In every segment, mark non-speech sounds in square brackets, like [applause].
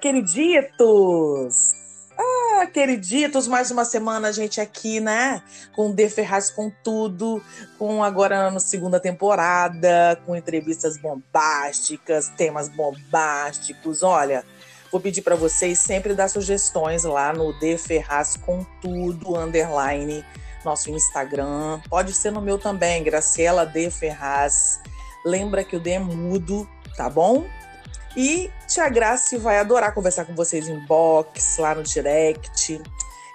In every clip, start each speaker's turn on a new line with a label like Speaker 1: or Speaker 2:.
Speaker 1: Queriditos! Ah, queriditos, mais uma semana a gente aqui, né? Com De Ferraz com tudo, com agora na segunda temporada, com entrevistas bombásticas, temas bombásticos. Olha, vou pedir para vocês sempre dar sugestões lá no De Ferraz com tudo, underline, nosso Instagram. Pode ser no meu também, Graciela De Ferraz. Lembra que o D é mudo, tá bom? E Tia Grace vai adorar conversar com vocês em box, lá no direct,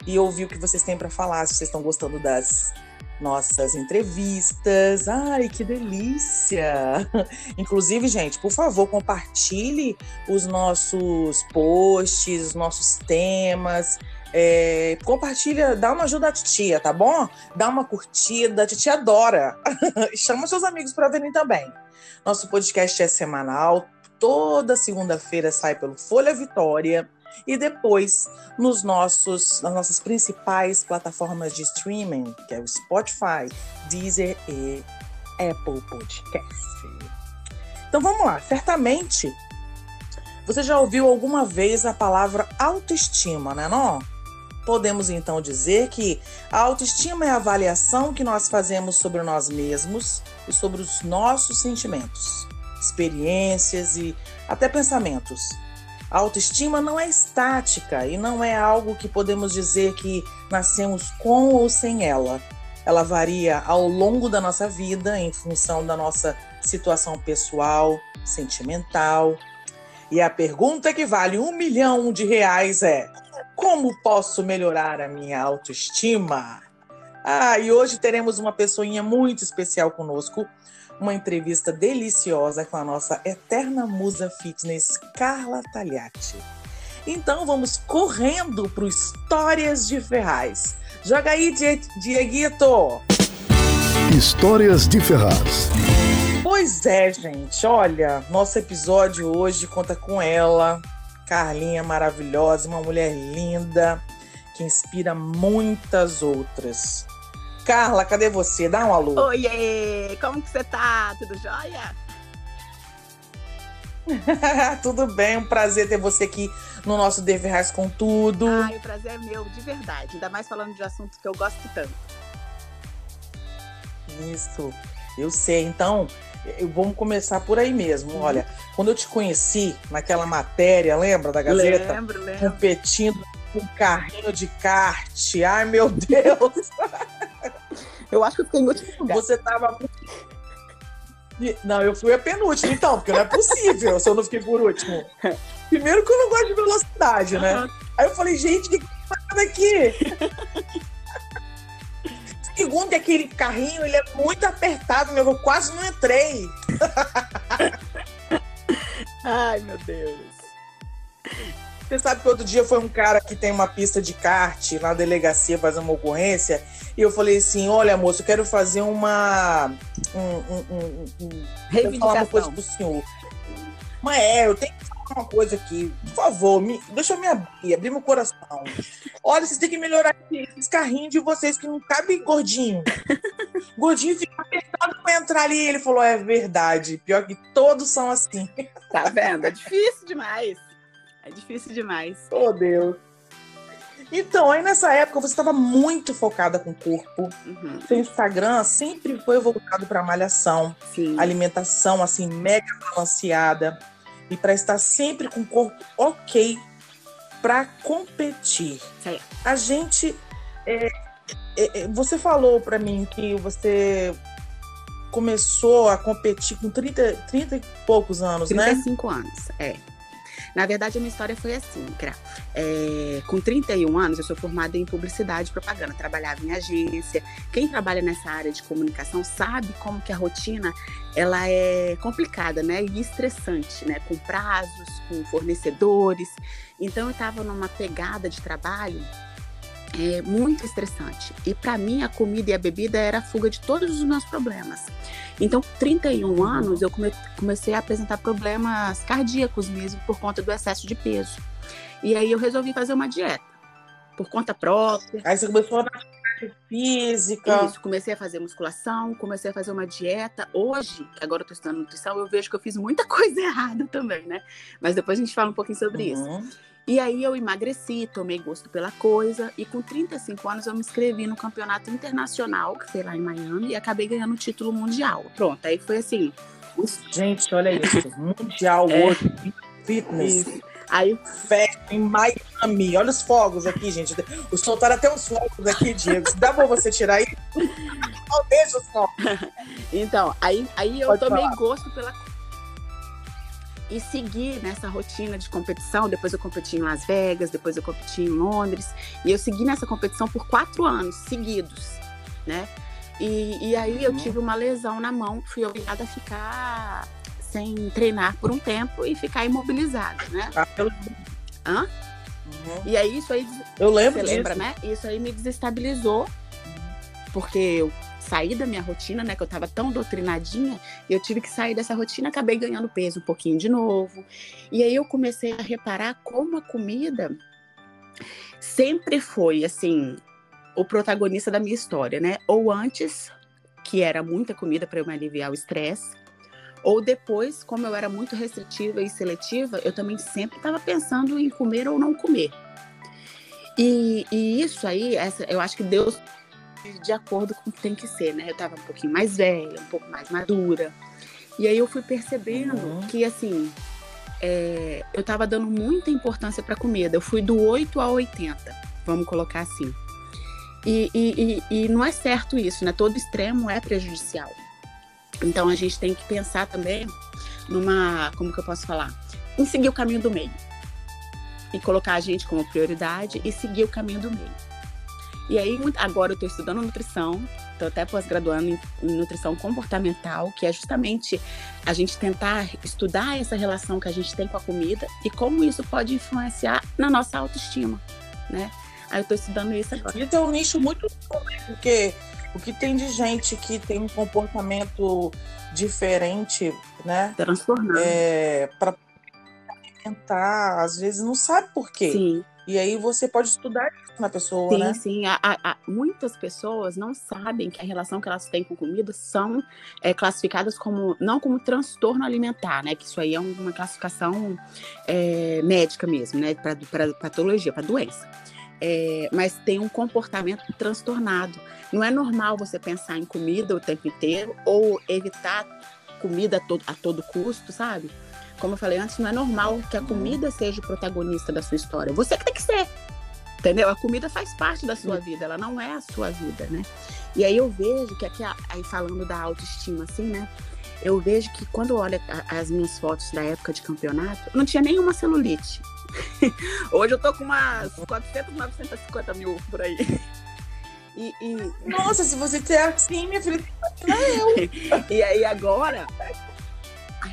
Speaker 1: e ouvir o que vocês têm para falar, se vocês estão gostando das nossas entrevistas. Ai, que delícia! [laughs] Inclusive, gente, por favor, compartilhe os nossos posts, os nossos temas. É, compartilha, dá uma ajuda à titia, tá bom? Dá uma curtida, a titia adora. [laughs] Chama seus amigos para verem também. Nosso podcast é semanal, toda segunda-feira sai pelo Folha Vitória e depois nos nossos nas nossas principais plataformas de streaming, que é o Spotify, Deezer e Apple Podcast. Então vamos lá, certamente você já ouviu alguma vez a palavra autoestima, né, não? Podemos então dizer que a autoestima é a avaliação que nós fazemos sobre nós mesmos e sobre os nossos sentimentos experiências e até pensamentos. A autoestima não é estática e não é algo que podemos dizer que nascemos com ou sem ela. Ela varia ao longo da nossa vida em função da nossa situação pessoal, sentimental. E a pergunta que vale um milhão de reais é: como posso melhorar a minha autoestima? Ah, e hoje teremos uma pessoinha muito especial conosco, uma entrevista deliciosa com a nossa eterna musa fitness, Carla Tagliati. Então vamos correndo para o Histórias de Ferraz. Joga aí, Dieguito!
Speaker 2: Histórias de Ferraz.
Speaker 1: Pois é, gente. Olha, nosso episódio hoje conta com ela, Carlinha maravilhosa, uma mulher linda que inspira muitas outras. Carla, cadê você? Dá um alô.
Speaker 3: Oiê, como que você tá? Tudo jóia? [laughs]
Speaker 1: tudo bem, um prazer ter você aqui no nosso Deverrais com tudo.
Speaker 3: Ai, o prazer é meu, de verdade. Ainda mais falando de assuntos que eu gosto tanto.
Speaker 1: Isso, eu sei. Então, vamos começar por aí mesmo. Uhum. Olha, quando eu te conheci naquela matéria, lembra da Gazeta?
Speaker 3: Lembro, lembro.
Speaker 1: Competindo com um carrinho de kart. Ai, meu Deus! [laughs]
Speaker 3: Eu acho que eu fiquei em último lugar.
Speaker 1: Você tava. Não, eu fui a penúltima, então, porque não é possível se eu não fiquei por último. Primeiro que eu não gosto de velocidade, né? Uhum. Aí eu falei, gente, o que tá aqui? Segundo que aquele carrinho, ele é muito apertado, meu, eu quase não entrei. [laughs]
Speaker 3: Ai, meu Deus.
Speaker 1: Você sabe que outro dia foi um cara que tem uma pista de kart na delegacia fazer uma ocorrência e eu falei assim, olha moço, eu quero fazer uma um, um, um, um
Speaker 3: reivindicação.
Speaker 1: uma coisa pro senhor. Mas é, eu tenho que falar uma coisa aqui, por favor, me, deixa eu me abrir, abrir meu coração. Olha, vocês têm que melhorar esses carrinhos de vocês que não cabe gordinho. [laughs] gordinho fica apertado pra entrar ali. Ele falou, é verdade, pior que todos são assim.
Speaker 3: Tá vendo? É difícil demais. É difícil demais.
Speaker 1: Oh, Deus. Então, aí nessa época você estava muito focada com o corpo. Uhum. Seu Instagram sempre foi voltado para malhação,
Speaker 3: Sim.
Speaker 1: alimentação assim mega balanceada e para estar sempre com o corpo ok para competir.
Speaker 3: Sim.
Speaker 1: A gente, é, é, é você falou para mim que você começou a competir com 30, 30 e poucos anos,
Speaker 3: 35
Speaker 1: né?
Speaker 3: 35 anos, é. Na verdade, a minha história foi assim, Cra. É, com 31 anos, eu sou formada em publicidade e propaganda, trabalhava em agência. Quem trabalha nessa área de comunicação sabe como que a rotina ela é complicada, né? E estressante, né? Com prazos, com fornecedores. Então, eu estava numa pegada de trabalho é, muito estressante. E para mim, a comida e a bebida era a fuga de todos os meus problemas. Então, 31 anos, eu come, comecei a apresentar problemas cardíacos mesmo por conta do excesso de peso. E aí eu resolvi fazer uma dieta, por conta própria.
Speaker 1: Aí você começou a física.
Speaker 3: Isso, comecei a fazer musculação, comecei a fazer uma dieta. Hoje, agora eu tô estudando nutrição, eu vejo que eu fiz muita [laughs] coisa errada também, né? Mas depois a gente fala um pouquinho sobre uhum. isso. E aí eu emagreci, tomei gosto pela coisa e com 35 anos eu me inscrevi no campeonato internacional, que foi lá em Miami, e acabei ganhando o título mundial. Pronto, aí foi assim.
Speaker 1: Gente, olha [laughs] isso, mundial é. World Fitness. Isso. Aí festa em Miami. Olha os fogos aqui, gente. O soltaram até os fogos aqui, Diego. Dá pra você tirar aí? Deixa os fogos. [laughs]
Speaker 3: Então, aí, aí eu Pode tomei falar. gosto pela e seguir nessa rotina de competição. Depois eu competi em Las Vegas, depois eu competi em Londres. E eu segui nessa competição por quatro anos seguidos, né? E, e aí eu uhum. tive uma lesão na mão, fui obrigada a ficar sem treinar por um tempo e ficar imobilizada, né? Ah. Hã? Uhum. E aí isso aí.
Speaker 1: Eu lembro.
Speaker 3: Você lembra, né? Isso aí me desestabilizou, porque eu sair da minha rotina, né? Que eu tava tão doutrinadinha, e eu tive que sair dessa rotina, acabei ganhando peso um pouquinho de novo. E aí eu comecei a reparar como a comida sempre foi, assim, o protagonista da minha história, né? Ou antes, que era muita comida para eu me aliviar o estresse, ou depois, como eu era muito restritiva e seletiva, eu também sempre estava pensando em comer ou não comer. E, e isso aí, essa, eu acho que Deus de acordo com o que tem que ser, né? Eu tava um pouquinho mais velha, um pouco mais madura. E aí eu fui percebendo uhum. que, assim, é, eu tava dando muita importância pra comida. Eu fui do 8 a 80, vamos colocar assim. E, e, e, e não é certo isso, né? Todo extremo é prejudicial. Então a gente tem que pensar também numa, como que eu posso falar? Em seguir o caminho do meio. E colocar a gente como prioridade e seguir o caminho do meio. E aí, agora eu estou estudando nutrição, estou até pós-graduando em, nutrição comportamental, que é justamente a gente tentar estudar essa relação que a gente tem com a comida e como isso pode influenciar na nossa autoestima, né? Aí eu estou estudando isso agora.
Speaker 1: Isso é um nicho muito bom, né? porque o que tem de gente que tem um comportamento diferente, né?
Speaker 3: Transformar.
Speaker 1: É, para alimentar, às vezes não sabe por quê. Sim. E aí você pode estudar na pessoa,
Speaker 3: sim,
Speaker 1: né?
Speaker 3: Sim, sim. Muitas pessoas não sabem que a relação que elas têm com comida são é, classificadas como, não como transtorno alimentar, né? Que isso aí é uma classificação é, médica mesmo, né? Para patologia, para doença. É, mas tem um comportamento transtornado. Não é normal você pensar em comida o tempo inteiro ou evitar comida a todo, a todo custo, sabe? como eu falei antes, não é normal que a comida seja o protagonista da sua história. Você que tem que ser. Entendeu? A comida faz parte da sua vida, ela não é a sua vida, né? E aí eu vejo que aqui, aí falando da autoestima, assim, né? Eu vejo que quando eu olho as minhas fotos da época de campeonato, não tinha nenhuma celulite. [laughs] Hoje eu tô com umas 400, 950 mil por aí.
Speaker 1: E, e... Nossa, se você ter assim, minha filha, não é eu.
Speaker 3: e aí agora,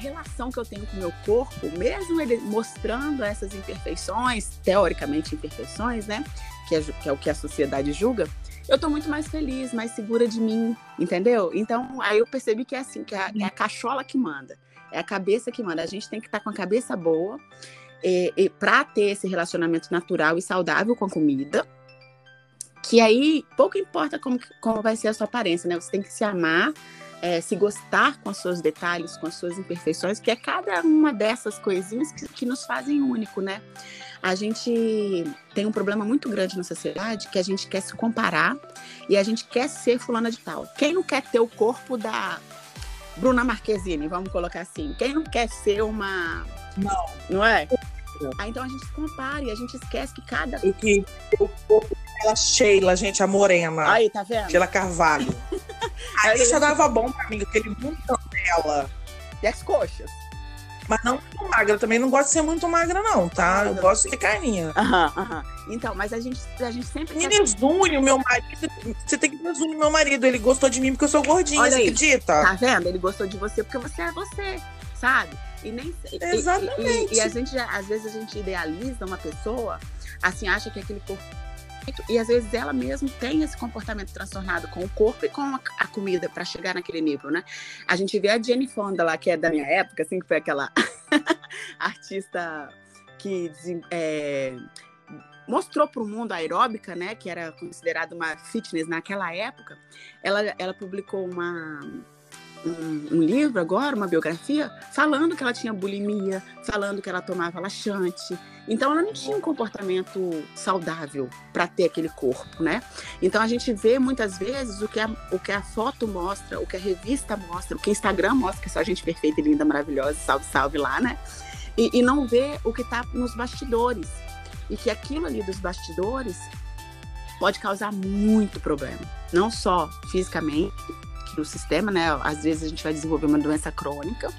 Speaker 3: relação que eu tenho com o meu corpo, mesmo ele mostrando essas imperfeições, teoricamente imperfeições, né? Que é, que é o que a sociedade julga, eu tô muito mais feliz, mais segura de mim, entendeu? Então, aí eu percebi que é assim, que é, é a cachola que manda, é a cabeça que manda. A gente tem que estar tá com a cabeça boa e para ter esse relacionamento natural e saudável com a comida, que aí pouco importa como, como vai ser a sua aparência, né? Você tem que se amar, é, se gostar com os seus detalhes, com as suas imperfeições, que é cada uma dessas coisinhas que, que nos fazem único, né? A gente tem um problema muito grande na sociedade que a gente quer se comparar e a gente quer ser fulana de tal. Quem não quer ter o corpo da Bruna Marquezine, vamos colocar assim? Quem não quer ser uma.
Speaker 1: Não.
Speaker 3: Não é? Aí então a gente se compara e a gente esquece que cada.
Speaker 1: E que o corpo dela, Sheila, gente, a morena.
Speaker 3: Aí, tá vendo?
Speaker 1: Sheila Carvalho. Aí já dava bom pra mim, aquele montão dela.
Speaker 3: E as coxas?
Speaker 1: Mas não muito magra. Também não gosto de ser muito magra, não, tá? Eu gosto de carninha.
Speaker 3: Aham, aham. Então, mas a gente, a gente sempre.
Speaker 1: Me desune o meu marido. Você tem que desune o meu marido. Ele gostou de mim porque eu sou gordinha,
Speaker 3: Olha
Speaker 1: você
Speaker 3: aí.
Speaker 1: acredita?
Speaker 3: Tá vendo? Ele gostou de você porque você é você, sabe? E nem e- e-
Speaker 1: Exatamente.
Speaker 3: E, e a gente, às vezes a gente idealiza uma pessoa, assim, acha que aquele corpo. E às vezes ela mesma tem esse comportamento transtornado com o corpo e com a, a comida para chegar naquele nível, né? A gente vê a Jenny Fonda lá, que é da minha época, assim, que foi aquela [laughs] artista que é, mostrou para o mundo a aeróbica, né? Que era considerada uma fitness naquela época. Ela, ela publicou uma, um, um livro agora, uma biografia, falando que ela tinha bulimia, falando que ela tomava laxante. Então ela não tinha um comportamento saudável para ter aquele corpo, né? Então a gente vê muitas vezes o que, a, o que a foto mostra, o que a revista mostra, o que o Instagram mostra, que é só gente perfeita, e linda, maravilhosa, salve, salve lá, né? E, e não vê o que está nos bastidores. E que aquilo ali dos bastidores pode causar muito problema. Não só fisicamente, no sistema, né? Às vezes a gente vai desenvolver uma doença crônica,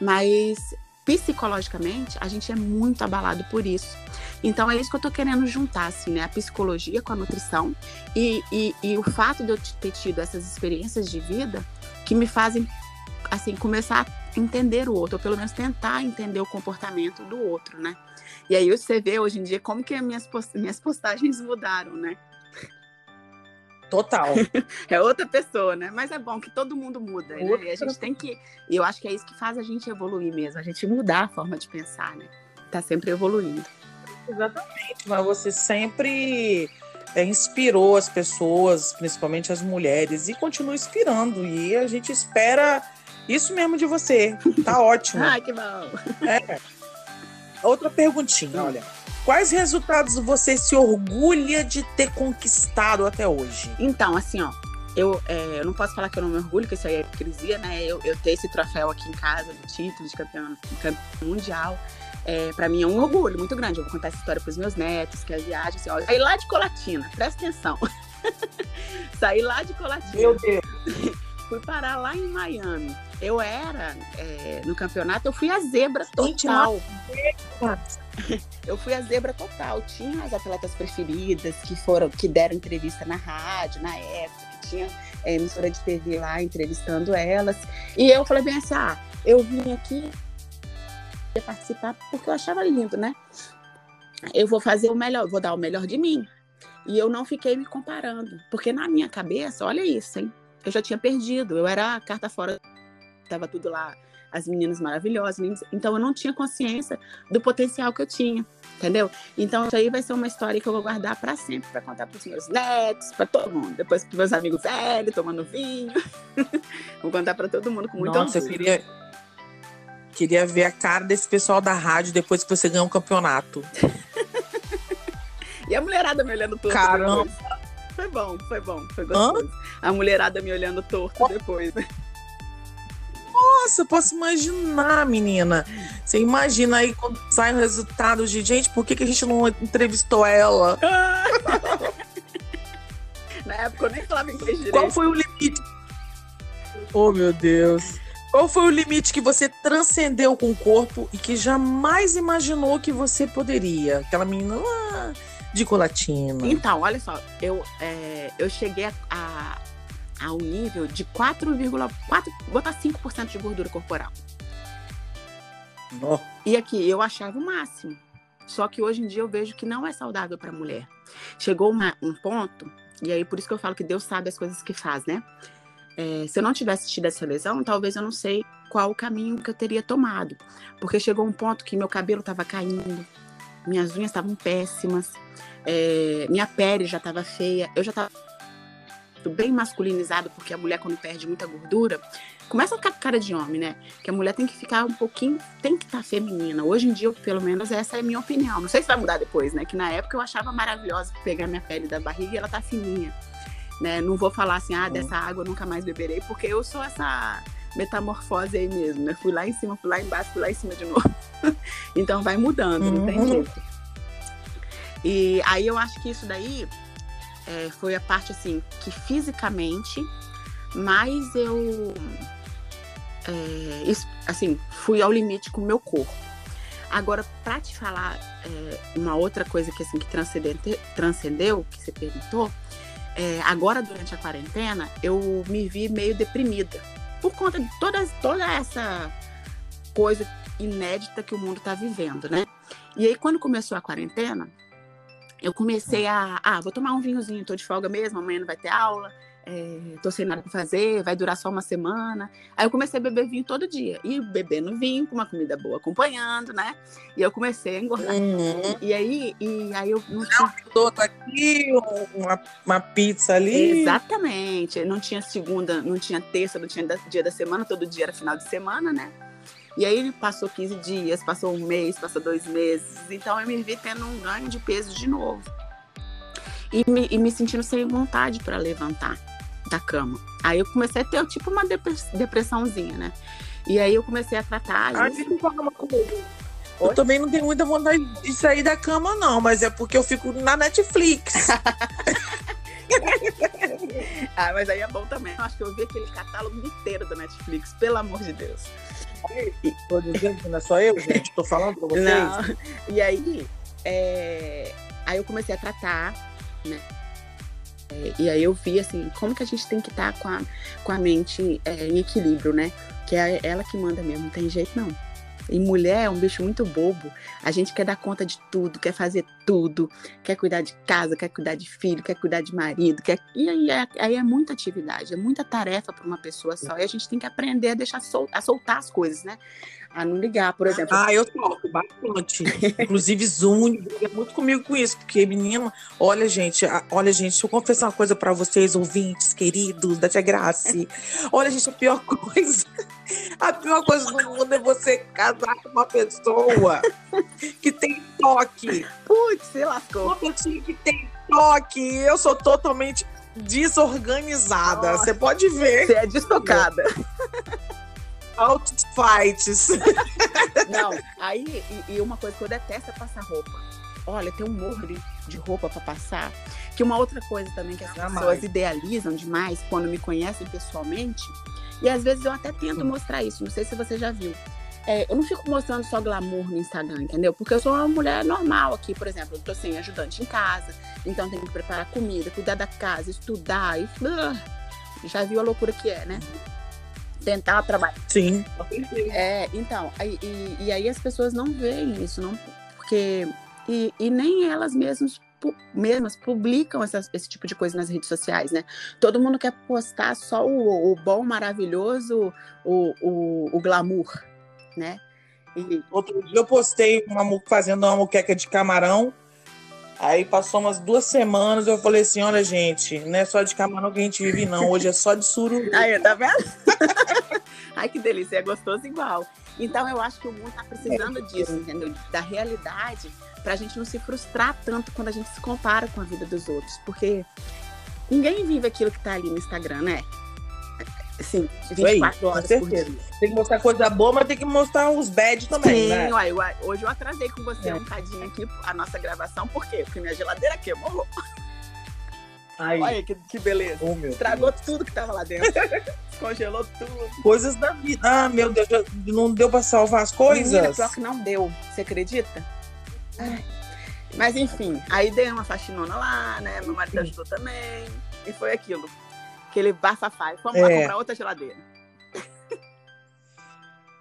Speaker 3: mas psicologicamente a gente é muito abalado por isso. Então é isso que eu tô querendo juntar, assim, né? A psicologia com a nutrição e, e, e o fato de eu ter tido essas experiências de vida que me fazem, assim, começar a entender o outro, ou pelo menos tentar entender o comportamento do outro, né? E aí você vê hoje em dia como que as minhas, minhas postagens mudaram, né?
Speaker 1: Total. [laughs]
Speaker 3: É outra pessoa, né? Mas é bom que todo mundo muda, né?
Speaker 1: Outra
Speaker 3: E a gente tem que. E eu acho que é isso que faz a gente evoluir mesmo, a gente mudar a forma de pensar, né? Tá sempre evoluindo.
Speaker 1: Exatamente. Mas você sempre é, inspirou as pessoas, principalmente as mulheres, e continua inspirando. E a gente espera isso mesmo de você. Tá [laughs] ótimo.
Speaker 3: Ai, que bom!
Speaker 1: Outra perguntinha, olha. Quais resultados você se orgulha de ter conquistado até hoje?
Speaker 3: Então, assim, ó, eu, é, eu não posso falar que eu não me orgulho, que isso aí é hipocrisia, né? Eu, eu ter esse troféu aqui em casa, do título de campeão, campeão mundial, é, para mim é um orgulho muito grande. Eu vou contar essa história pros meus netos, que é a viagem, assim, ó, saí lá de Colatina, presta atenção. [laughs] saí lá de Colatina.
Speaker 1: Meu Deus. [laughs]
Speaker 3: fui parar lá em Miami. Eu era, é, no campeonato, eu fui a zebra
Speaker 1: Gente,
Speaker 3: total. [laughs] Eu fui a zebra total. Tinha as atletas preferidas que foram, que deram entrevista na rádio na época, que tinha é, emissora de TV lá entrevistando elas. E eu falei bem assim: ah, eu vim aqui participar porque eu achava lindo, né? Eu vou fazer o melhor, vou dar o melhor de mim. E eu não fiquei me comparando, porque na minha cabeça, olha isso, hein? Eu já tinha perdido, eu era carta fora, tava tudo lá, as meninas maravilhosas, meninas, então eu não tinha consciência do potencial que eu tinha, entendeu? Então isso aí vai ser uma história que eu vou guardar para sempre, para contar para os meus netos, para todo mundo, depois para meus amigos velhos tomando vinho, [laughs] vou contar para todo mundo com muito
Speaker 1: Nossa, eu
Speaker 3: orgulho.
Speaker 1: queria, queria ver a cara desse pessoal da rádio depois que você ganhar um campeonato. [laughs]
Speaker 3: E a mulherada me olhando torto
Speaker 1: Caramba.
Speaker 3: depois. Foi bom, foi bom, foi gostoso. A mulherada me olhando torto depois?
Speaker 1: Nossa, eu posso imaginar, menina. Você imagina aí quando sai o resultado de gente, por que, que a gente não entrevistou ela? [laughs]
Speaker 3: Na época eu nem falava inglês direito.
Speaker 1: Qual foi o limite? Oh, meu Deus. Qual foi o limite que você transcendeu com o corpo e que jamais imaginou que você poderia? Aquela menina lá de colatina.
Speaker 3: Então, olha só, eu, é, eu cheguei a, a, a um nível de 4,4, botar 5% de gordura corporal.
Speaker 1: Ó,
Speaker 3: E aqui, eu achava o máximo. Só que hoje em dia eu vejo que não é saudável para mulher. Chegou uma- um ponto, e aí por isso que eu falo que Deus sabe as coisas que faz, né? É, se eu não tivesse tido essa lesão, talvez eu não sei qual o caminho que eu teria tomado. Porque chegou um ponto que meu cabelo estava caindo, minhas unhas estavam péssimas, é, minha pele já estava feia, eu já estava bem masculinizado, porque a mulher, quando perde muita gordura, começa a ficar com cara de homem, né? Que a mulher tem que ficar um pouquinho, tem que estar feminina. Hoje em dia, pelo menos, essa é a minha opinião. Não sei se vai mudar depois, né? Que na época eu achava maravilhosa pegar minha pele da barriga e ela tá fininha. Né? Não vou falar assim, ah, dessa água eu nunca mais beberei, porque eu sou essa metamorfose aí mesmo, né? Fui lá em cima, fui lá embaixo, fui lá em cima de novo. [laughs] então vai mudando, não tem
Speaker 1: Uhum.
Speaker 3: jeito. E aí eu acho que isso daí é, foi a parte assim que fisicamente mais eu é, assim, fui ao limite com o meu corpo. Agora, para te falar é, uma outra coisa que assim que transcendeu, que você perguntou, é, agora durante a quarentena eu me vi meio deprimida por conta de toda, toda essa coisa inédita que o mundo está vivendo, né? E aí quando começou a quarentena, eu comecei a, ah, vou tomar um vinhozinho, tô de folga mesmo, amanhã não vai ter aula, é, tô sem nada para fazer, vai durar só uma semana. Aí eu comecei a beber vinho todo dia. E bebendo vinho com uma comida boa acompanhando, né? E eu comecei a engordar. Uhum. E aí, e aí eu
Speaker 1: não tinha. Um aqui, uma, uma pizza ali.
Speaker 3: Exatamente. Não tinha segunda, não tinha terça, não tinha dia da semana, todo dia era final de semana, né? E aí passou 15 dias, passou um mês, passou dois meses. Então eu me vi tendo um ganho de peso de novo. E me, e me sentindo sem vontade para levantar da cama. Aí eu comecei a ter tipo uma depressãozinha, né? E aí eu comecei a tratar.
Speaker 1: Ah, deixa eu falar uma coisa. Eu também não tenho muita vontade de sair da cama, não, mas é porque eu fico na Netflix. [laughs]
Speaker 3: ah, mas aí é bom também. Eu acho que eu vi aquele catálogo inteiro da Netflix, pelo amor de Deus.
Speaker 1: Tô dizendo que não é só eu, gente. Tô falando pra vocês. Não.
Speaker 3: E aí, é... aí eu comecei a tratar, né? É, e aí eu vi assim, como que a gente tem que estar tá com, a, com a mente é, em equilíbrio, né? Que é ela que manda mesmo, não tem jeito não. E mulher é um bicho muito bobo. A gente quer dar conta de tudo, quer fazer tudo, quer cuidar de casa, quer cuidar de filho, quer cuidar de marido, quer... e aí é, aí é muita atividade, é muita tarefa para uma pessoa só. E a gente tem que aprender a deixar sol... a soltar as coisas, né? A não ligar, por exemplo.
Speaker 1: Ah, eu toco bastante. Inclusive, Zoom briga muito comigo com isso, porque, menina, olha, gente, olha, gente, deixa eu confessar uma coisa para vocês, ouvintes queridos da Tia Graça. Olha, gente, a pior coisa, a pior coisa do mundo é você casar com uma pessoa que tem toque.
Speaker 3: Putz, se lascou.
Speaker 1: Uma pessoa que tem toque. Eu sou totalmente desorganizada. Você pode ver.
Speaker 3: Você é destocada.
Speaker 1: Altos fights. [laughs]
Speaker 3: Não, aí, e, e, uma coisa que eu detesto é passar roupa. Olha, tem um morro de roupa para passar. Que uma outra coisa também que as Jamais. pessoas idealizam demais quando me conhecem pessoalmente. E às vezes eu até tento mostrar isso. Não sei se você já viu. É, eu não fico mostrando só glamour no Instagram, entendeu? Porque eu sou uma mulher normal aqui, por exemplo. Eu tô sem ajudante em casa, então tenho que preparar comida, cuidar da casa, estudar. E, uh, já viu a loucura que é, né? Tentar trabalhar.
Speaker 1: Sim.
Speaker 3: É, então, e, e, aí as pessoas não veem isso, não, porque. E, e nem elas mesmas, mesmas publicam essas, esse tipo de coisa nas redes sociais, né? Todo mundo quer postar só o, o bom, maravilhoso, o, o, o glamour, né?
Speaker 1: E... Outro dia eu postei uma, fazendo uma moqueca de camarão. Aí passou umas duas semanas, eu falei assim: olha, gente, não é só de camarão que a gente vive, não. Hoje é só de sururu.
Speaker 3: Aí, tá vendo? Ai, que delícia, é gostoso igual. Então eu acho que o mundo tá precisando é. disso, entendeu? Da realidade, pra gente não se frustrar tanto quando a gente se compara com a vida dos outros. Porque ninguém vive aquilo que tá ali no Instagram, né? Sim, 24 horas por dia.
Speaker 1: Tem que mostrar coisa boa, mas tem que mostrar os bad também,
Speaker 3: Sim,
Speaker 1: né?
Speaker 3: Uai, uai, hoje eu atrasei com você é. um cadinho aqui a nossa gravação, por quê? Porque minha geladeira queimou. Olha que, que beleza. Oh, Estragou Deus. tudo que tava lá dentro. [laughs] Descongelou tudo.
Speaker 1: Coisas da vida. Ah, meu Deus, não deu pra salvar as coisas? Menina,
Speaker 3: pior que não deu. Você acredita? Ai. Mas enfim, aí dei uma faxinona lá, né? Meu marido ajudou também. E foi aquilo aquele bafafá. Vamos é. lá comprar outra geladeira.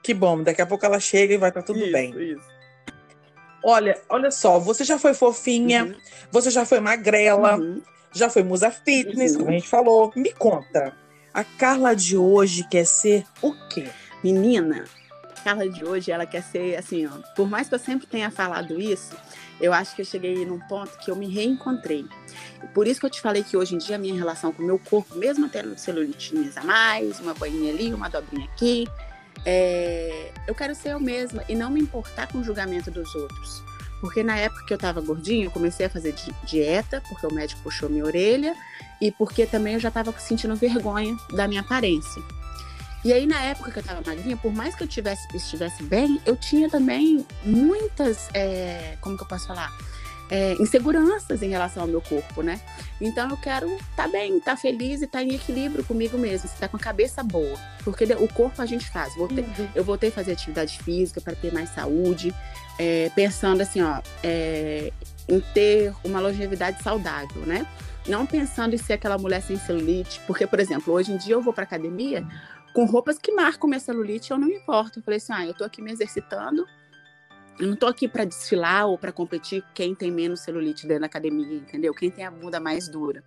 Speaker 1: Que bom, daqui a pouco ela chega e vai estar tudo
Speaker 3: isso,
Speaker 1: bem.
Speaker 3: Isso.
Speaker 1: Olha, olha só, você já foi fofinha, uhum. você já foi magrela, uhum. Já foi musa fitness, uhum. como a gente falou. Me conta, a Carla de hoje quer ser o quê?
Speaker 3: Menina, a Carla de hoje, ela quer ser assim, ó, por mais que eu sempre tenha falado isso, eu acho que eu cheguei num ponto que eu me reencontrei. Por isso que eu te falei que hoje em dia a minha relação com o meu corpo, mesmo tendo celulitinhas a mais, uma boinha ali, uma dobrinha aqui, é... eu quero ser eu mesma e não me importar com o julgamento dos outros. Porque na época que eu estava gordinha, eu comecei a fazer dieta, porque o médico puxou minha orelha, e porque também eu já estava sentindo vergonha da minha aparência. E aí, na época que eu tava magrinha, por mais que eu tivesse, estivesse bem, eu tinha também muitas, é, como que eu posso falar? é, inseguranças em relação ao meu corpo, né? Então eu quero estar tá bem, estar tá feliz e estar tá em equilíbrio comigo mesmo, estar com a cabeça boa. Porque o corpo a gente faz. Voltei, uhum. Eu voltei a fazer atividade física para ter mais saúde, é, pensando assim, ó, é, em ter uma longevidade saudável, né? Não pensando em ser aquela mulher sem celulite, porque, por exemplo, hoje em dia eu vou para academia com roupas que marcam minha celulite, eu não me importo. Eu falei assim, ah, eu tô aqui me exercitando, eu não tô aqui para desfilar ou para competir quem tem menos celulite dentro da academia, entendeu? Quem tem a bunda mais dura.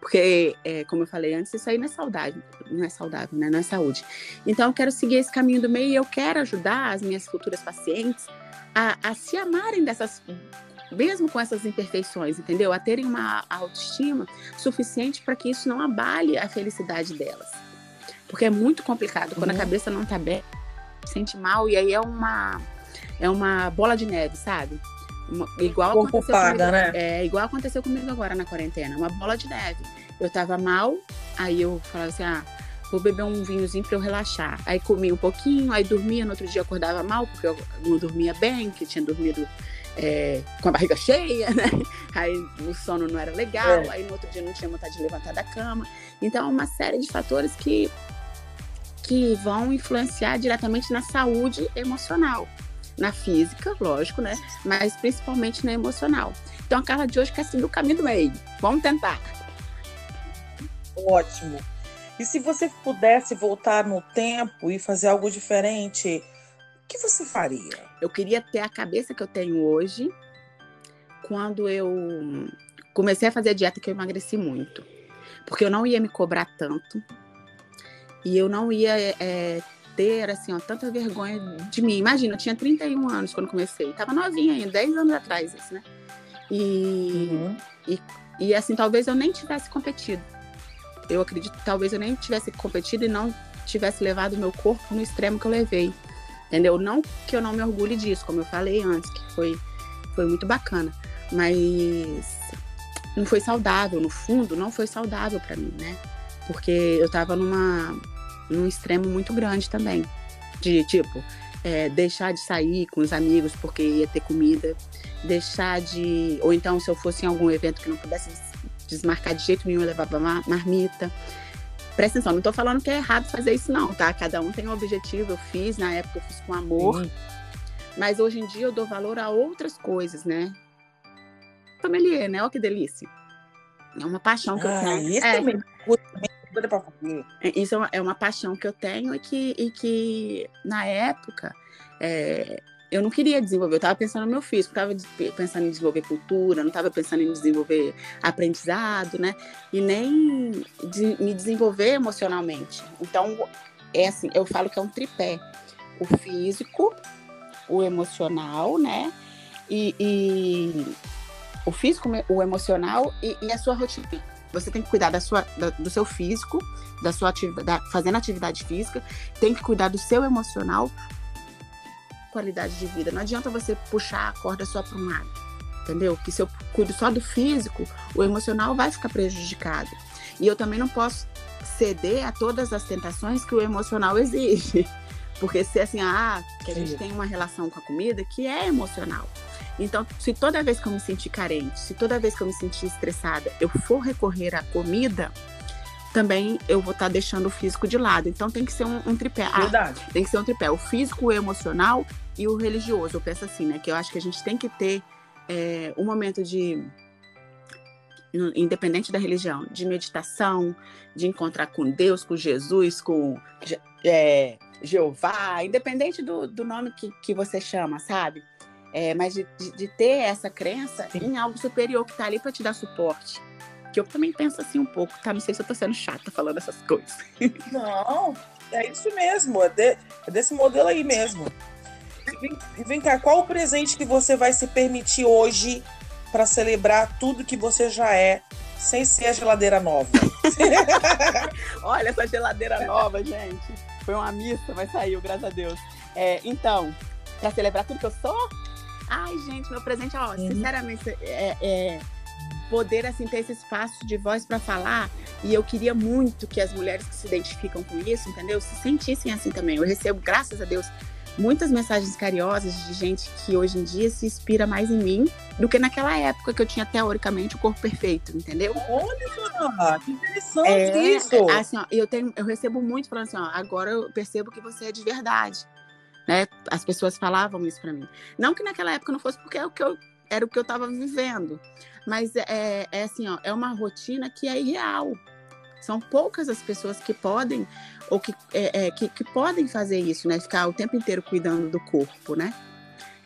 Speaker 3: Porque, é, como eu falei antes, isso aí não é saudável, não é saudável, né? Não é saúde. Então, eu quero seguir esse caminho do meio e eu quero ajudar as minhas futuras pacientes a, a se amarem dessas mesmo com essas imperfeições, entendeu? A terem uma autoestima suficiente para que isso não abale a felicidade delas. Porque é muito complicado quando uhum. a cabeça não tá bem, sente mal e aí é uma é uma bola de neve, sabe? Uma, igual
Speaker 1: o aconteceu paga,
Speaker 3: comigo,
Speaker 1: né?
Speaker 3: É, igual aconteceu comigo agora na quarentena, uma bola de neve. Eu tava mal, aí eu falava assim: "Ah, vou beber um vinhozinho para eu relaxar". Aí comia um pouquinho, aí dormia, no outro dia acordava mal porque eu não dormia bem, que tinha dormido é, com a barriga [laughs] cheia, né? Aí o sono não era legal, é. aí no outro dia não tinha vontade de levantar da cama. Então, é uma série de fatores que, que vão influenciar diretamente na saúde emocional. Na física, lógico, né? Mas principalmente na emocional. Então, a Carla de hoje quer seguir o caminho do meio. Vamos tentar.
Speaker 1: Ótimo. E se você pudesse voltar no tempo e fazer algo diferente, o que você faria?
Speaker 3: Eu queria ter a cabeça que eu tenho hoje quando eu comecei a fazer a dieta que eu emagreci muito. Porque eu não ia me cobrar tanto e eu não ia é, ter, assim, ó, tanta vergonha de mim. Imagina, eu tinha 31 anos quando comecei. Tava novinha ainda, 10 anos atrás isso, né? E, uhum. e, e, assim, talvez eu nem tivesse competido. Eu acredito talvez eu nem tivesse competido e não tivesse levado o meu corpo no extremo que eu levei entendeu? Não que eu não me orgulhe disso, como eu falei antes, que foi, foi muito bacana, mas não foi saudável, no fundo, não foi saudável para mim, né? Porque eu tava numa, num extremo muito grande também, de tipo, é, deixar de sair com os amigos porque ia ter comida, deixar de. Ou então, se eu fosse em algum evento que não pudesse desmarcar de jeito nenhum, eu levava marmita. Presta atenção, não tô falando que é errado fazer isso, não, tá? Cada um tem um objetivo. Eu fiz, na época eu fiz com amor. Sim. Mas hoje em dia eu dou valor a outras coisas, né? Familiar, né? Olha que delícia. É uma paixão que ah, eu tenho. Isso é. também. É, isso é uma, é uma paixão que eu tenho e que, e que na época é, eu não queria desenvolver, eu estava pensando no meu físico, estava pensando em desenvolver cultura, não estava pensando em desenvolver aprendizado, né? E nem de, me desenvolver emocionalmente. Então, é assim, eu falo que é um tripé: o físico, o emocional, né? E, e o físico, o emocional e, e, a sua rotina. Você tem que cuidar da sua, da, do seu físico, da sua atividade, fazendo atividade física, tem que cuidar do seu emocional qualidade de vida. Não adianta você puxar a corda só para um lado, entendeu? Que se eu cuido só do físico, o emocional vai ficar prejudicado. E eu também não posso ceder a todas as tentações que o emocional exige. [laughs] Porque se assim, ah, que a gente tem uma relação com a comida que é emocional. Então, se toda vez que eu me sentir carente, se toda vez que eu me sentir estressada, eu for recorrer à comida, também eu vou estar tá deixando o físico de lado. Então tem que ser um, um tripé. Ah, Verdade. Tem que ser um tripé. O físico, o emocional e o religioso. Eu penso assim, né? Que eu acho que a gente tem que ter é, um momento de independente da religião, de meditação, de encontrar com Deus, com Jesus, com é, Jeová, independente do, do nome que, que você chama, sabe? É, mas de, de, ter essa crença Sim. em algo superior que está ali para te dar suporte que eu também penso assim um pouco, tá? Não sei se eu tô sendo chata falando essas coisas. [laughs]
Speaker 1: Não, é isso mesmo, é, de, é desse modelo aí mesmo. E vem, vem cá, qual o presente que você vai se permitir hoje para celebrar tudo que você já é, sem ser a geladeira nova? [laughs] [laughs]
Speaker 3: Olha essa geladeira nova, gente. Foi uma missa, mas saiu, graças a Deus. É, então, para celebrar tudo que eu sou? Ai, gente, meu presente, ó, uhum. sinceramente, é, é poder assim ter esse espaço de voz para falar e eu queria muito que as mulheres que se identificam com isso, entendeu, se sentissem assim também. Eu recebo, graças a Deus, muitas mensagens carinhosas de gente que hoje em dia se inspira mais em mim do que naquela época que eu tinha teoricamente o corpo perfeito, entendeu?
Speaker 1: Olha, que interessante é, isso.
Speaker 3: Assim, ó, eu tenho, eu recebo muito falando assim, ó, agora eu percebo que você é de verdade. Né? As pessoas falavam isso para mim. Não que naquela época não fosse porque é o que eu, era o que eu estava vivendo, mas é, é assim, ó, é uma rotina que é irreal. São poucas as pessoas que podem ou que, é, é, que, que, podem fazer isso, né? Ficar o tempo inteiro cuidando do corpo, né?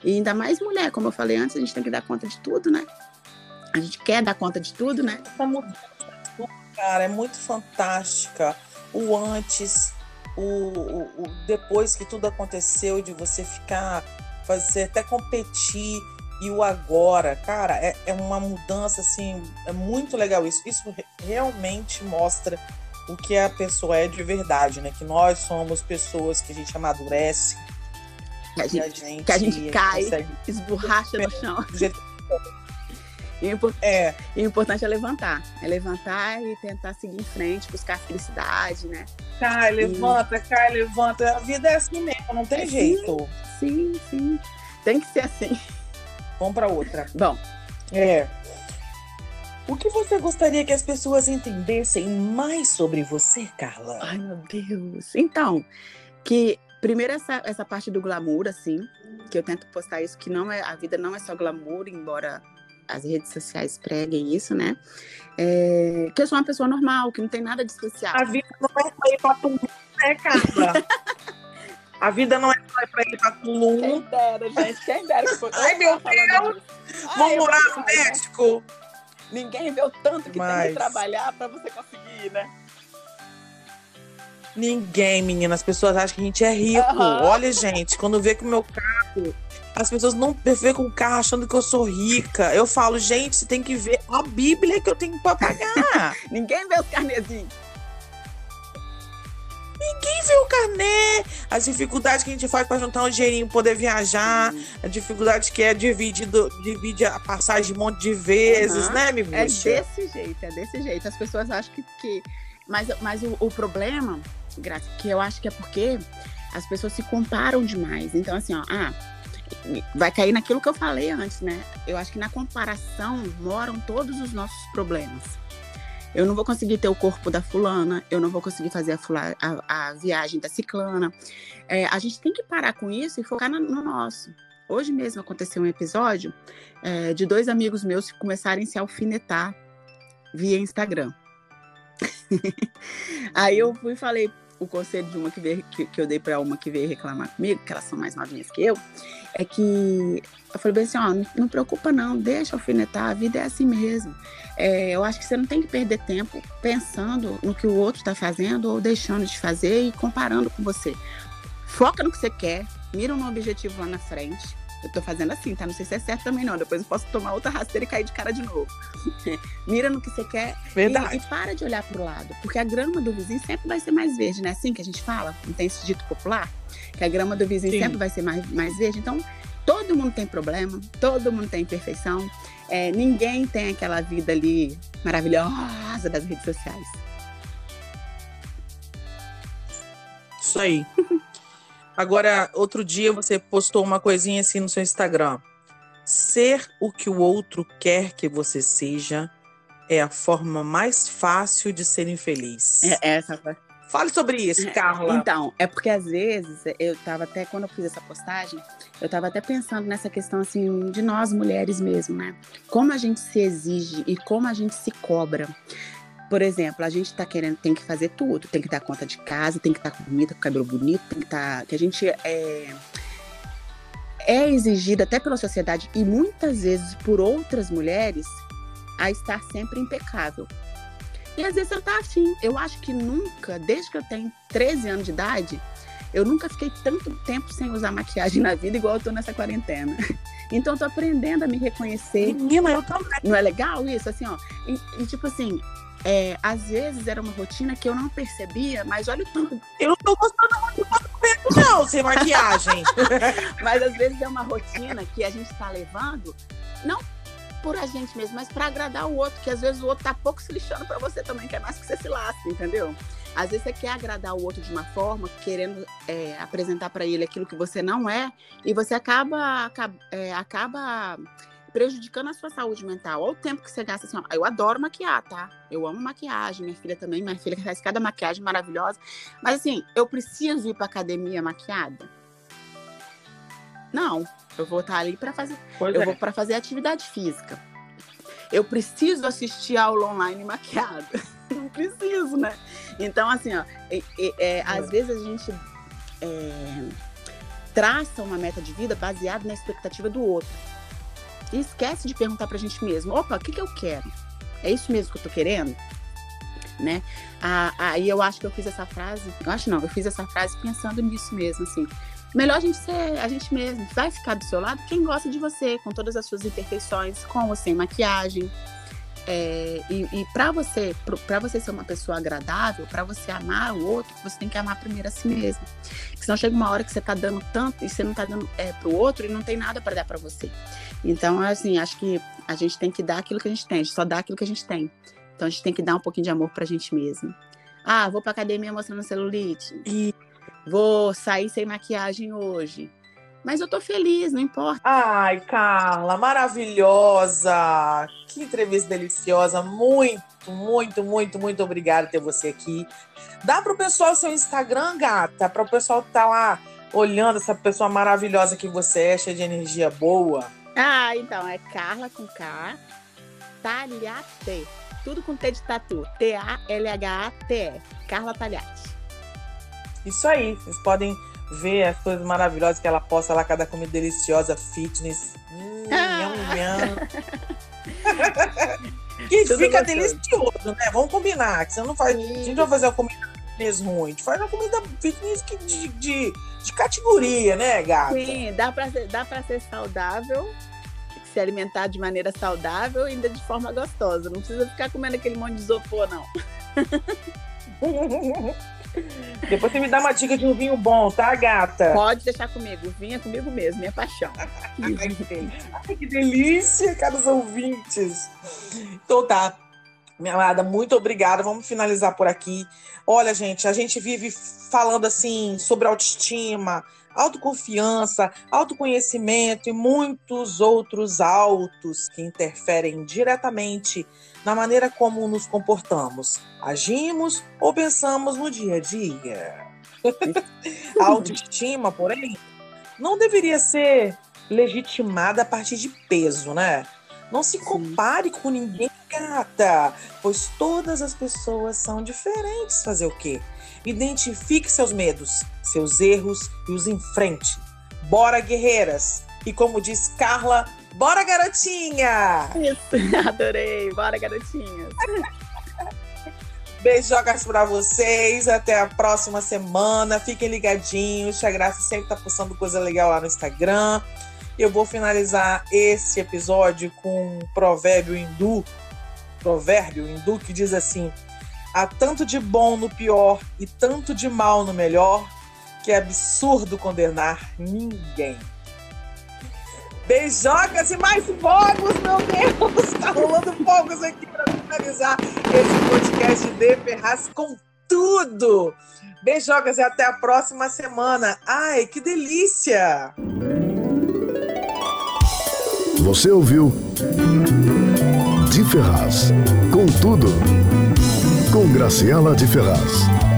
Speaker 3: E ainda mais mulher, como eu falei antes, a gente tem que dar conta de tudo, né? A gente quer dar conta de tudo, né?
Speaker 1: Cara, é muito fantástica. O antes, o, o, o depois que tudo aconteceu, de você ficar, fazer até competir e o agora, cara, é, é uma mudança assim, é muito legal isso. Isso realmente mostra o que a pessoa é de verdade, né? Que nós somos pessoas que a gente amadurece,
Speaker 3: que a gente, que a gente, que a gente cai, esborracha no chão. E o, é. e o importante é levantar. É levantar e tentar seguir em frente, buscar felicidade, né?
Speaker 1: Cai, levanta, e... cai, levanta. A vida é assim mesmo, não tem é, jeito.
Speaker 3: Sim, sim, sim. Tem que ser assim.
Speaker 1: Vamos para outra.
Speaker 3: Bom.
Speaker 1: É. O que você gostaria que as pessoas entendessem mais sobre você, Carla?
Speaker 3: Ai, meu Deus. Então, que primeiro essa, essa parte do glamour, assim, que eu tento postar isso, que não é a vida não é só glamour, embora as redes sociais preguem isso, né? É, que eu sou uma pessoa normal, que não tem nada de especial.
Speaker 1: A vida não é pra ir pra Tulum, né, Carla? A vida não é só pra ir pra Tulum.
Speaker 3: Quem dera, gente, quem dera que.
Speaker 1: Ai, meu Deus! Vou morar no México.
Speaker 3: Ninguém vê o tanto que Mas... tem que trabalhar para você conseguir, né?
Speaker 1: Ninguém, menina. As pessoas acham que a gente é rico. Uhum. Olha, gente, quando vê que o meu carro. As pessoas não vê com o carro achando que eu sou rica. Eu falo, gente, você tem que ver a Bíblia que eu tenho para pagar. [laughs]
Speaker 3: Ninguém vê os carnezinhos.
Speaker 1: Ninguém vê o carnê, as dificuldades que a gente faz para juntar um dinheirinho poder viajar, uhum. a dificuldade que é dividir, divide a passagem um monte de vezes, uhum. né, me
Speaker 3: É desse jeito, é desse jeito. As pessoas acham que. que... Mas, mas o, o problema, Graça, que eu acho que é porque as pessoas se comparam demais. Então, assim, ó, ah, vai cair naquilo que eu falei antes, né? Eu acho que na comparação moram todos os nossos problemas. Eu não vou conseguir ter o corpo da fulana, eu não vou conseguir fazer a, fula, a, a viagem da ciclana. É, a gente tem que parar com isso e focar no, no nosso. Hoje mesmo aconteceu um episódio é, de dois amigos meus começarem a se alfinetar via Instagram. [laughs] Aí eu fui e falei o conselho de uma que, veio, que, que eu dei para uma que veio reclamar comigo, que elas são mais novinhas que eu, é que eu falei bem assim, ó, não, não preocupa não, deixa alfinetar, a vida é assim mesmo. É, eu acho que você não tem que perder tempo pensando no que o outro está fazendo ou deixando de fazer e comparando com você. Foca no que você quer, mira um objetivo lá na frente. Eu tô fazendo assim, tá? Não sei se é certo também não. Depois eu posso tomar outra rasteira e cair de cara de novo. [laughs] mira no que você quer
Speaker 1: Verdade.
Speaker 3: E, e para de olhar pro lado. Porque a grama do vizinho sempre vai ser mais verde, né? Assim que a gente fala, não tem esse dito popular? Que a grama do vizinho Sim. sempre vai ser mais, mais verde. Então, todo mundo tem problema, todo mundo tem imperfeição. É, ninguém tem aquela vida ali maravilhosa das redes sociais.
Speaker 1: Isso aí. Agora, outro dia você postou uma coisinha assim no seu Instagram. Ser o que o outro quer que você seja é a forma mais fácil de ser infeliz.
Speaker 3: É essa foi.
Speaker 1: Fale sobre isso, Carla.
Speaker 3: Então, é porque às vezes eu tava até, quando eu fiz essa postagem, eu tava até pensando nessa questão assim de nós mulheres mesmo, né? Como a gente se exige e como a gente se cobra. Por exemplo, a gente tá querendo, tem que fazer tudo, tem que dar conta de casa, tem que estar tá bonita, com cabelo bonito, tem que estar. Tá, que a gente é, é exigido até pela sociedade e muitas vezes por outras mulheres a estar sempre impecável. E às vezes você tá afim. Eu acho que nunca, desde que eu tenho 13 anos de idade, eu nunca fiquei tanto tempo sem usar maquiagem na vida igual eu tô nessa quarentena. [laughs] Então eu tô aprendendo a me reconhecer.
Speaker 1: Menina, eu também.
Speaker 3: Não é legal isso? Assim, ó. E, e tipo assim, é, às vezes era uma rotina que eu não percebia, mas olha o tanto.
Speaker 1: Eu não tô gostando muito do não, sem maquiagem. [laughs]
Speaker 3: mas às vezes é uma rotina que a gente tá levando, não por a gente mesmo, mas para agradar o outro, que às vezes o outro tá pouco se lixando para você também, quer mais que você se lasque, entendeu? Às vezes você quer agradar o outro de uma forma, querendo é, apresentar para ele aquilo que você não é, e você acaba, acaba, é, acaba prejudicando a sua saúde mental. Olha o tempo que você gasta assim. Ó, eu adoro maquiar, tá? Eu amo maquiagem, minha filha também, minha filha faz cada maquiagem maravilhosa. Mas assim, eu preciso ir para academia maquiada? Não, eu vou estar ali para fazer, pois eu é. vou para fazer atividade física. Eu preciso assistir aula online maquiada. [laughs] Não preciso, né? Então, assim, ó, é, é, é, às vezes a gente é, traça uma meta de vida baseada na expectativa do outro. E esquece de perguntar pra gente mesmo: opa, o que, que eu quero? É isso mesmo que eu tô querendo? Né? Aí eu acho que eu fiz essa frase, eu acho não, eu fiz essa frase pensando nisso mesmo, assim. Melhor a gente ser a gente mesmo. Vai ficar do seu lado quem gosta de você, com todas as suas imperfeições, com ou sem maquiagem. É, e, e para você, para você ser uma pessoa agradável, para você amar o outro, você tem que amar primeiro a si mesmo. Porque senão chega uma hora que você tá dando tanto e você não tá dando é, pro outro e não tem nada para dar para você. Então, assim, acho que a gente tem que dar aquilo que a gente tem, a gente só dá aquilo que a gente tem. Então a gente tem que dar um pouquinho de amor pra gente mesmo. Ah, vou pra academia mostrando celulite. E vou sair sem maquiagem hoje. Mas eu tô feliz, não importa.
Speaker 1: Ai, Carla, maravilhosa! Que entrevista deliciosa. Muito, muito, muito, muito obrigada por ter você aqui. Dá pro pessoal seu Instagram, gata, para o pessoal que tá lá olhando essa pessoa maravilhosa que você é, cheia de energia boa.
Speaker 3: Ah, então, é Carla com K, Talhate. Tudo com T de tatu. T-A-L-H-A-T-E. Carla Talhate.
Speaker 1: Isso aí, vocês podem ver as coisas maravilhosas que ela posta lá, cada comida deliciosa, fitness. Hum, [laughs] [laughs] que Tudo fica delicioso, né? Vamos combinar, que você não faz. Sim. A gente vai fazer uma comida fitness ruim, a gente faz uma comida fitness de, de, de categoria, né, gata?
Speaker 3: Sim, dá pra ser, dá pra ser saudável se alimentar de maneira saudável e ainda de forma gostosa. Não precisa ficar comendo aquele monte de isopor, não. [laughs]
Speaker 1: Depois você me dá uma dica de um vinho bom, tá, gata?
Speaker 3: Pode deixar comigo. Vinho é comigo mesmo, minha paixão.
Speaker 1: Ai, que delícia, caros ouvintes. Então tá. Minha amada, muito obrigada. Vamos finalizar por aqui. Olha, gente, a gente vive falando assim sobre autoestima, autoconfiança, autoconhecimento e muitos outros autos que interferem diretamente na maneira como nos comportamos, agimos ou pensamos no dia a dia. [laughs] a autoestima, porém, não deveria ser legitimada a partir de peso, né? Não se compare com ninguém, gata, pois todas as pessoas são diferentes. Fazer o quê? Identifique seus medos, seus erros e os enfrente. Bora, guerreiras! E como diz Carla, bora, garotinha!
Speaker 3: Isso, [laughs] adorei! Bora, garotinhas! [laughs]
Speaker 1: Beijocas para vocês. Até a próxima semana. Fiquem ligadinhos. A Graça sempre tá postando coisa legal lá no Instagram. Eu vou finalizar esse episódio com um provérbio hindu. Provérbio hindu que diz assim: Há tanto de bom no pior e tanto de mal no melhor que é absurdo condenar ninguém. Beijocas e mais fogos, meu Deus! Tá rolando fogos aqui para finalizar esse podcast de Ferraz com tudo. Beijocas e até a próxima semana. Ai, que delícia!
Speaker 2: Você ouviu De Ferraz com tudo com Graciela de Ferraz.